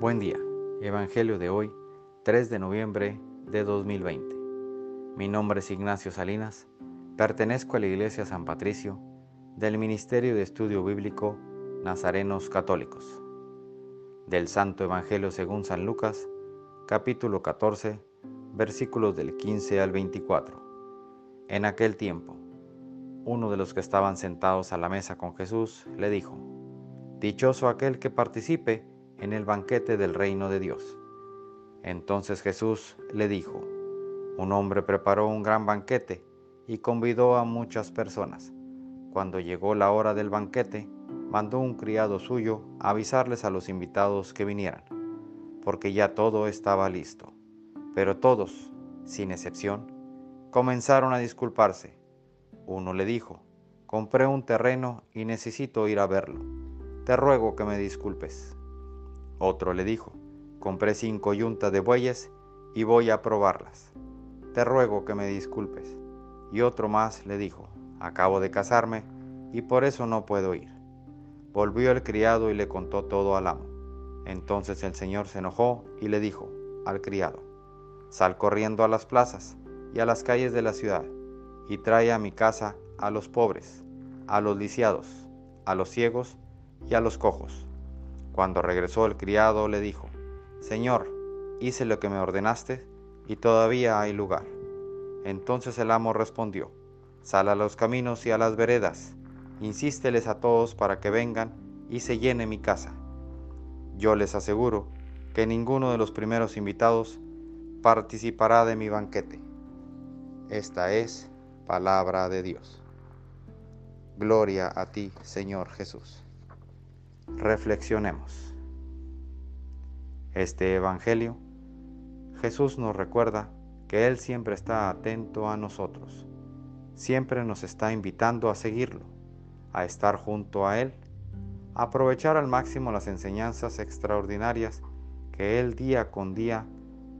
Buen día. Evangelio de hoy, 3 de noviembre de 2020. Mi nombre es Ignacio Salinas. Pertenezco a la Iglesia San Patricio del Ministerio de Estudio Bíblico Nazarenos Católicos. Del Santo Evangelio según San Lucas, capítulo 14, versículos del 15 al 24. En aquel tiempo, uno de los que estaban sentados a la mesa con Jesús le dijo, Dichoso aquel que participe en el banquete del reino de Dios. Entonces Jesús le dijo, un hombre preparó un gran banquete y convidó a muchas personas. Cuando llegó la hora del banquete, mandó un criado suyo avisarles a los invitados que vinieran, porque ya todo estaba listo. Pero todos, sin excepción, comenzaron a disculparse. Uno le dijo, compré un terreno y necesito ir a verlo. Te ruego que me disculpes. Otro le dijo, compré cinco yuntas de bueyes y voy a probarlas. Te ruego que me disculpes. Y otro más le dijo, acabo de casarme y por eso no puedo ir. Volvió el criado y le contó todo al amo. Entonces el señor se enojó y le dijo al criado, sal corriendo a las plazas y a las calles de la ciudad y trae a mi casa a los pobres, a los lisiados, a los ciegos y a los cojos cuando regresó el criado le dijo, Señor, hice lo que me ordenaste y todavía hay lugar. Entonces el amo respondió, Sal a los caminos y a las veredas, insísteles a todos para que vengan y se llene mi casa. Yo les aseguro que ninguno de los primeros invitados participará de mi banquete. Esta es palabra de Dios. Gloria a ti, Señor Jesús. Reflexionemos. Este Evangelio, Jesús nos recuerda que Él siempre está atento a nosotros, siempre nos está invitando a seguirlo, a estar junto a Él, a aprovechar al máximo las enseñanzas extraordinarias que Él día con día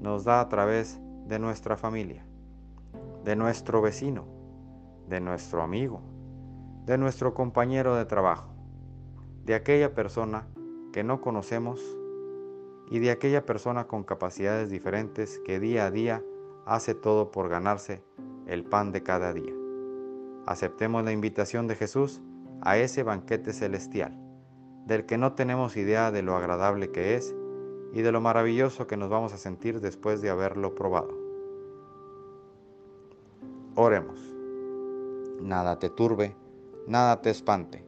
nos da a través de nuestra familia, de nuestro vecino, de nuestro amigo, de nuestro compañero de trabajo de aquella persona que no conocemos y de aquella persona con capacidades diferentes que día a día hace todo por ganarse el pan de cada día. Aceptemos la invitación de Jesús a ese banquete celestial, del que no tenemos idea de lo agradable que es y de lo maravilloso que nos vamos a sentir después de haberlo probado. Oremos. Nada te turbe, nada te espante